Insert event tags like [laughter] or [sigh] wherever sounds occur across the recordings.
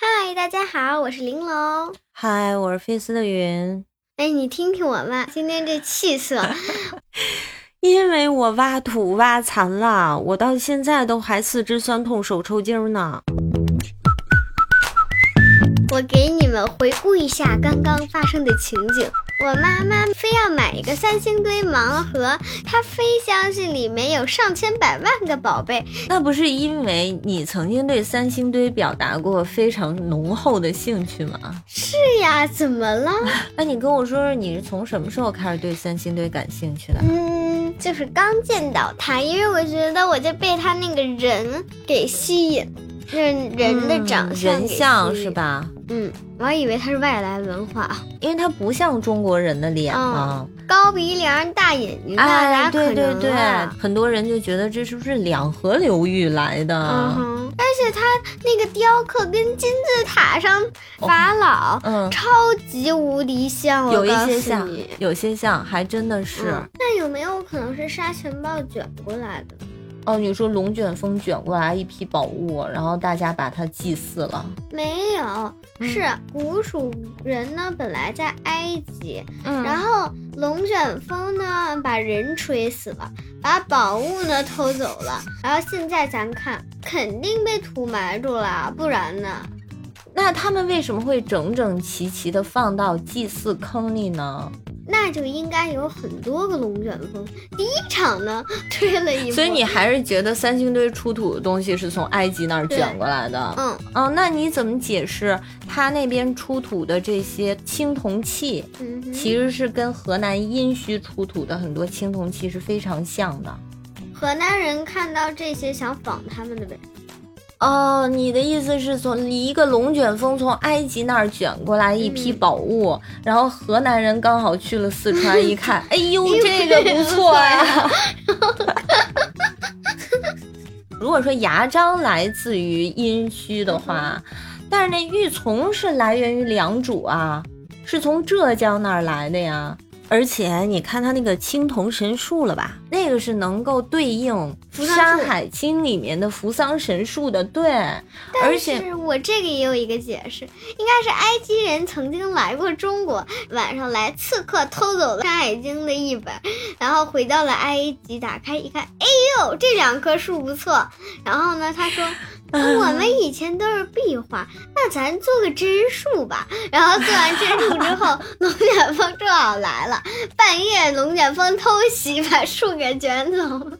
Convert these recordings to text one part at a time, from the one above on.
嗨，大家好，我是玲珑。嗨，我是菲斯的云。哎，你听听我吧，今天这气色，[laughs] 因为我挖土挖残了，我到现在都还四肢酸痛、手抽筋呢。我给你们回顾一下刚刚发生的情景。我妈妈非要买一个三星堆盲盒，她非相信里面有上千百万个宝贝。那不是因为你曾经对三星堆表达过非常浓厚的兴趣吗？是呀，怎么了？[laughs] 那你跟我说说，你是从什么时候开始对三星堆感兴趣的？嗯，就是刚见到它，因为我觉得我就被他那个人给吸引。是人的长相，人像是吧？嗯，我还以为他是外来文化，因为他不像中国人的脸嘛，高鼻梁、大眼睛，哎，对对对，很多人就觉得这是不是两河流域来的？嗯，而且他那个雕刻跟金字塔上法老，嗯，超级无敌像，有一些像，有些像，还真的是。那有没有可能是沙尘暴卷过来的？哦，你说龙卷风卷过来一批宝物，然后大家把它祭祀了？没有，是古蜀人呢，本来在埃及，然后龙卷风呢把人吹死了，把宝物呢偷走了，然后现在咱看肯定被土埋住了，不然呢？那他们为什么会整整齐齐的放到祭祀坑里呢？那就应该有很多个龙卷风。第一场呢，[laughs] 吹了一，所以你还是觉得三星堆出土的东西是从埃及那儿卷过来的。嗯，哦，那你怎么解释他那边出土的这些青铜器，其实是跟河南殷墟出土的很多青铜器是非常像的？河南人看到这些想仿他们的呗。哦，你的意思是从一个龙卷风从埃及那儿卷过来一批宝物，然后河南人刚好去了四川，一看，哎呦，这个不错呀。[laughs] 如果说牙璋来自于殷墟的话，但是那玉琮是来源于良渚啊，是从浙江那儿来的呀。而且你看他那个青铜神树了吧？那个是能够对应《山海经》里面的扶桑神树的，对。而且我这个也有一个解释，应该是埃及人曾经来过中国，晚上来刺客偷走了《山海经》的一本，然后回到了埃及，打开一看，哎呦，这两棵树不错。然后呢，他说。我们以前都是壁画，那咱做个真树吧。然后做完真树之后，龙卷风正好来了，[laughs] 半夜龙卷风偷袭，把树给卷走了。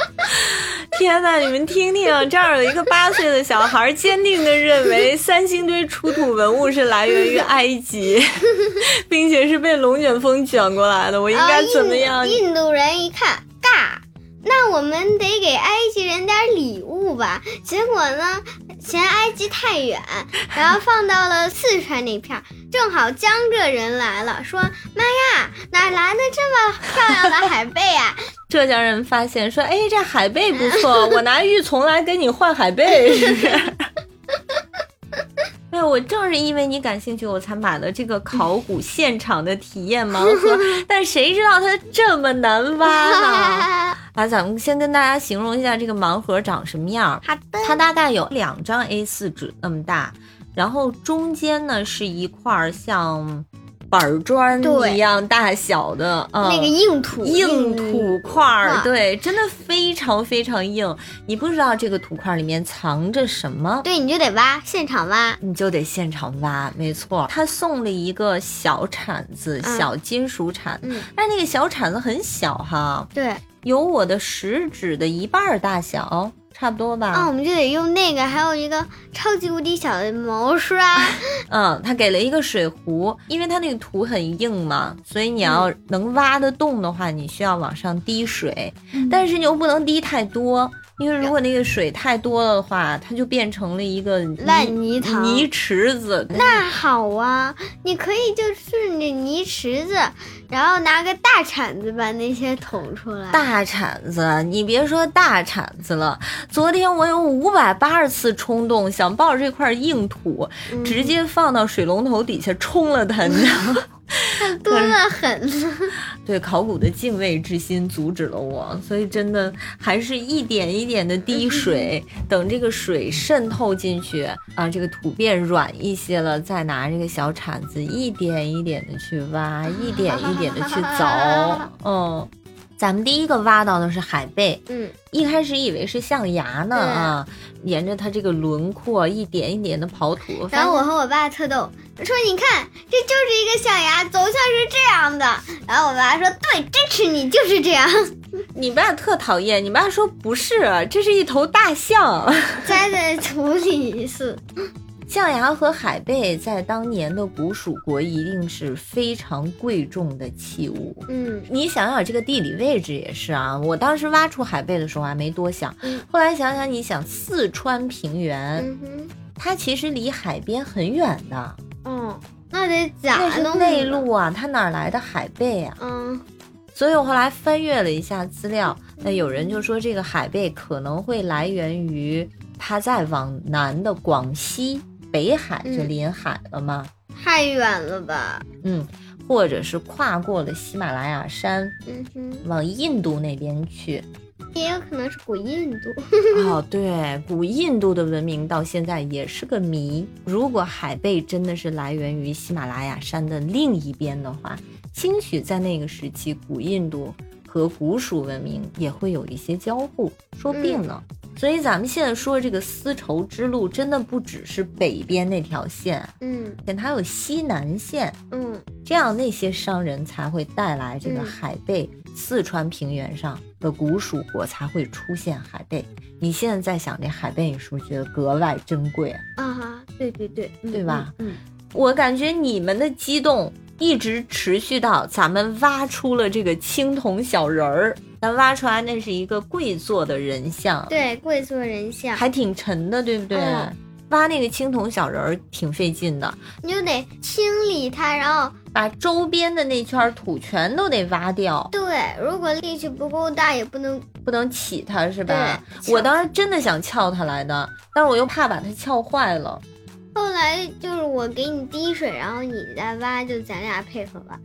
[laughs] 天哪，你们听听，这儿有一个八岁的小孩坚定地认为 [laughs] 三星堆出土文物是来源于埃及，并且是被龙卷风卷过来的。我应该怎么样？印度人一看，尬。那我们得给埃及人点礼物吧？结果呢，嫌埃及太远，然后放到了四川那片儿。正好江浙人来了，说：“妈呀，哪来的这么漂亮的海贝啊？” [laughs] 浙江人发现说：“哎，这海贝不错，[laughs] 我拿玉琮来跟你换海贝，是不是？”对，我正是因为你感兴趣，我才买了这个考古现场的体验盲盒。[laughs] 但谁知道它这么难挖呢？啊，咱们先跟大家形容一下这个盲盒长什么样。好的，它大概有两张 A4 纸那么大，然后中间呢是一块像。板砖一样大小的，那个硬土硬土块儿，对，真的非常非常硬。你不知道这个土块里面藏着什么，对，你就得挖，现场挖，你就得现场挖，没错。他送了一个小铲子，小金属铲，但那个小铲子很小哈，对，有我的食指的一半大小。差不多吧，啊，我们就得用那个，还有一个超级无敌小的毛刷。[laughs] 嗯，他给了一个水壶，因为它那个土很硬嘛，所以你要能挖得动的话，你需要往上滴水，但是你又不能滴太多。因为如果那个水太多了的话，它就变成了一个烂泥塘泥池子。那好啊，你可以就顺着泥池子，然后拿个大铲子把那些捅出来。大铲子，你别说大铲子了，昨天我有五百八十次冲动想抱着这块硬土，直接放到水龙头底下冲了它，你知道吗？[laughs] 多得很。[laughs] 对考古的敬畏之心阻止了我，所以真的还是一点一点的滴水，[laughs] 等这个水渗透进去啊，这个土变软一些了，再拿这个小铲子一点一点的去挖，一点一点的去凿，嗯。咱们第一个挖到的是海贝，嗯，一开始以为是象牙呢啊，沿着它这个轮廓一点一点的刨土。然后我和我爸特逗，说你看，这就是一个象牙，走向是这样的。然后我爸说，对，支持你，就是这样。[laughs] 你爸特讨厌，你爸说不是，这是一头大象，栽在土里是。象牙和海贝在当年的古蜀国一定是非常贵重的器物。嗯，你想想这个地理位置也是啊。我当时挖出海贝的时候还没多想，后来想想，你想四川平原，它其实离海边很远的。嗯，那得假那是内陆啊，它哪来的海贝啊？嗯，所以我后来翻阅了一下资料，那有人就说这个海贝可能会来源于它在往南的广西。北海就临海了吗？太远了吧。嗯，或者是跨过了喜马拉雅山，嗯哼，往印度那边去，也有可能是古印度。[laughs] 哦，对，古印度的文明到现在也是个谜。如果海贝真的是来源于喜马拉雅山的另一边的话，兴许在那个时期，古印度和古蜀文明也会有一些交互，说不定呢。所以咱们现在说这个丝绸之路，真的不只是北边那条线，嗯，它有西南线，嗯，这样那些商人才会带来这个海贝，四川平原上的古蜀国才会出现海贝。你现在在想这海贝，你是不是觉得格外珍贵啊？对对对，对吧？嗯，我感觉你们的激动一直持续到咱们挖出了这个青铜小人儿。咱挖出来那是一个跪坐的人像，对，跪坐人像还挺沉的，对不对？挖那个青铜小人儿挺费劲的，你就得清理它，然后把周边的那圈土全都得挖掉。对，如果力气不够大，也不能不能起它，是吧？我当时真的想撬它来的，但是我又怕把它撬坏了。后来就是我给你滴水，然后你再挖，就咱俩配合挖。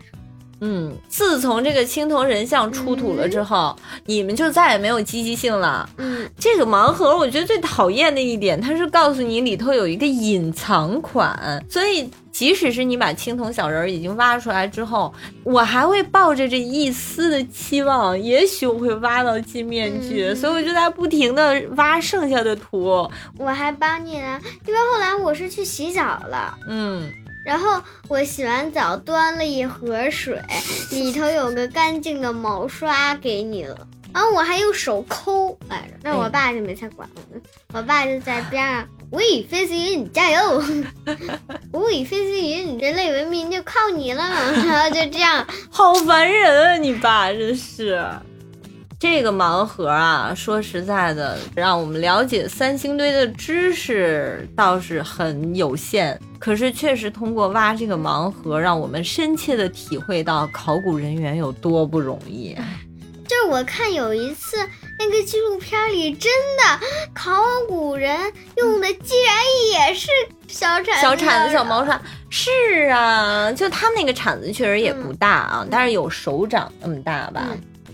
嗯，自从这个青铜人像出土了之后，你们就再也没有积极性了。嗯，这个盲盒我觉得最讨厌的一点，它是告诉你里头有一个隐藏款，所以即使是你把青铜小人已经挖出来之后，我还会抱着这一丝的期望，也许我会挖到金面具，所以我就在不停的挖剩下的图。我还帮你呢，因为后来我是去洗澡了。嗯。然后我洗完澡端了一盒水，里头有个干净的毛刷给你了。然后我还用手抠来着，那我爸就没太管我，我爸就在边上。喂，飞行员加油！[laughs] 喂，飞行员，人类文明就靠你了。然后就这样，好烦人啊！你爸真是。这个盲盒啊，说实在的，让我们了解三星堆的知识倒是很有限。可是确实通过挖这个盲盒，让我们深切的体会到考古人员有多不容易。就是我看有一次那个纪录片里，真的考古人用的竟然也是小铲子、小铲子、小毛刷。是啊，就他们那个铲子确实也不大啊，但是有手掌那么大吧。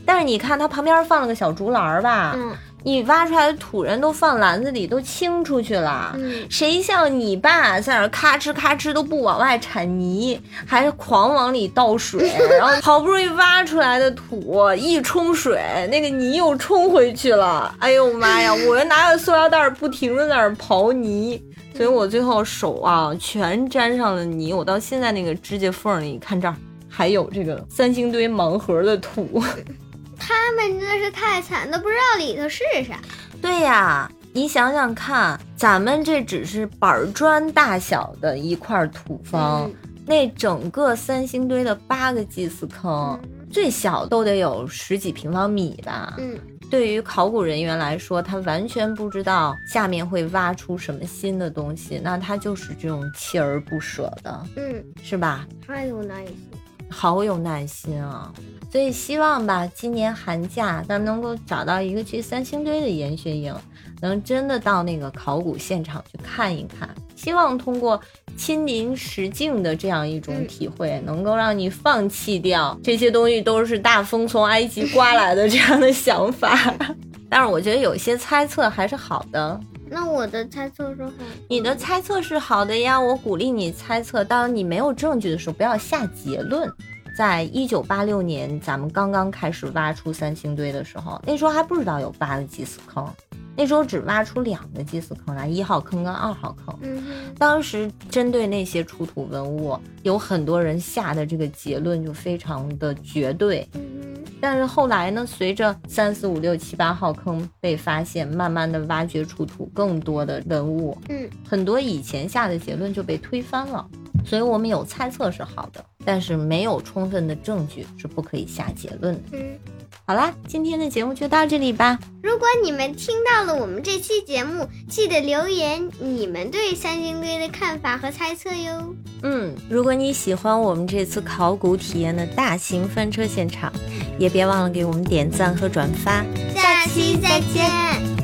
但是你看，它旁边放了个小竹篮吧？嗯，你挖出来的土人都放篮子里，都清出去了。嗯，谁像你爸在那咔哧咔哧都不往外铲泥，还是狂往里倒水，[laughs] 然后好不容易挖出来的土一冲水，那个泥又冲回去了。哎呦妈呀！我又拿着塑料袋不停的在那儿刨泥，所以我最后手啊全沾上了泥。我到现在那个指甲缝里，看这儿还有这个三星堆盲盒的土。他们真的是太惨，都不知道里头是啥。对呀，你想想看，咱们这只是板砖大小的一块土方，那整个三星堆的八个祭祀坑，最小都得有十几平方米吧？嗯，对于考古人员来说，他完全不知道下面会挖出什么新的东西，那他就是这种锲而不舍的，嗯，是吧？太有哪一些？好有耐心啊。所以希望吧，今年寒假咱能够找到一个去三星堆的研学营，能真的到那个考古现场去看一看。希望通过亲临实境的这样一种体会，能够让你放弃掉这些东西都是大风从埃及刮来的这样的想法。[laughs] 但是我觉得有些猜测还是好的。那我的猜测是好，你的猜测是好的呀，我鼓励你猜测。当你没有证据的时候，不要下结论。在一九八六年，咱们刚刚开始挖出三星堆的时候，那时候还不知道有八个祭祀坑，那时候只挖出两个祭祀坑来，一号坑跟二号坑。嗯当时针对那些出土文物，有很多人下的这个结论就非常的绝对。嗯但是后来呢，随着三四五六七八号坑被发现，慢慢的挖掘出土更多的文物，嗯很多以前下的结论就被推翻了。所以我们有猜测是好的，但是没有充分的证据是不可以下结论的。嗯。好啦，今天的节目就到这里吧。如果你们听到了我们这期节目，记得留言你们对三星堆的看法和猜测哟。嗯，如果你喜欢我们这次考古体验的大型翻车现场，也别忘了给我们点赞和转发。下期再见。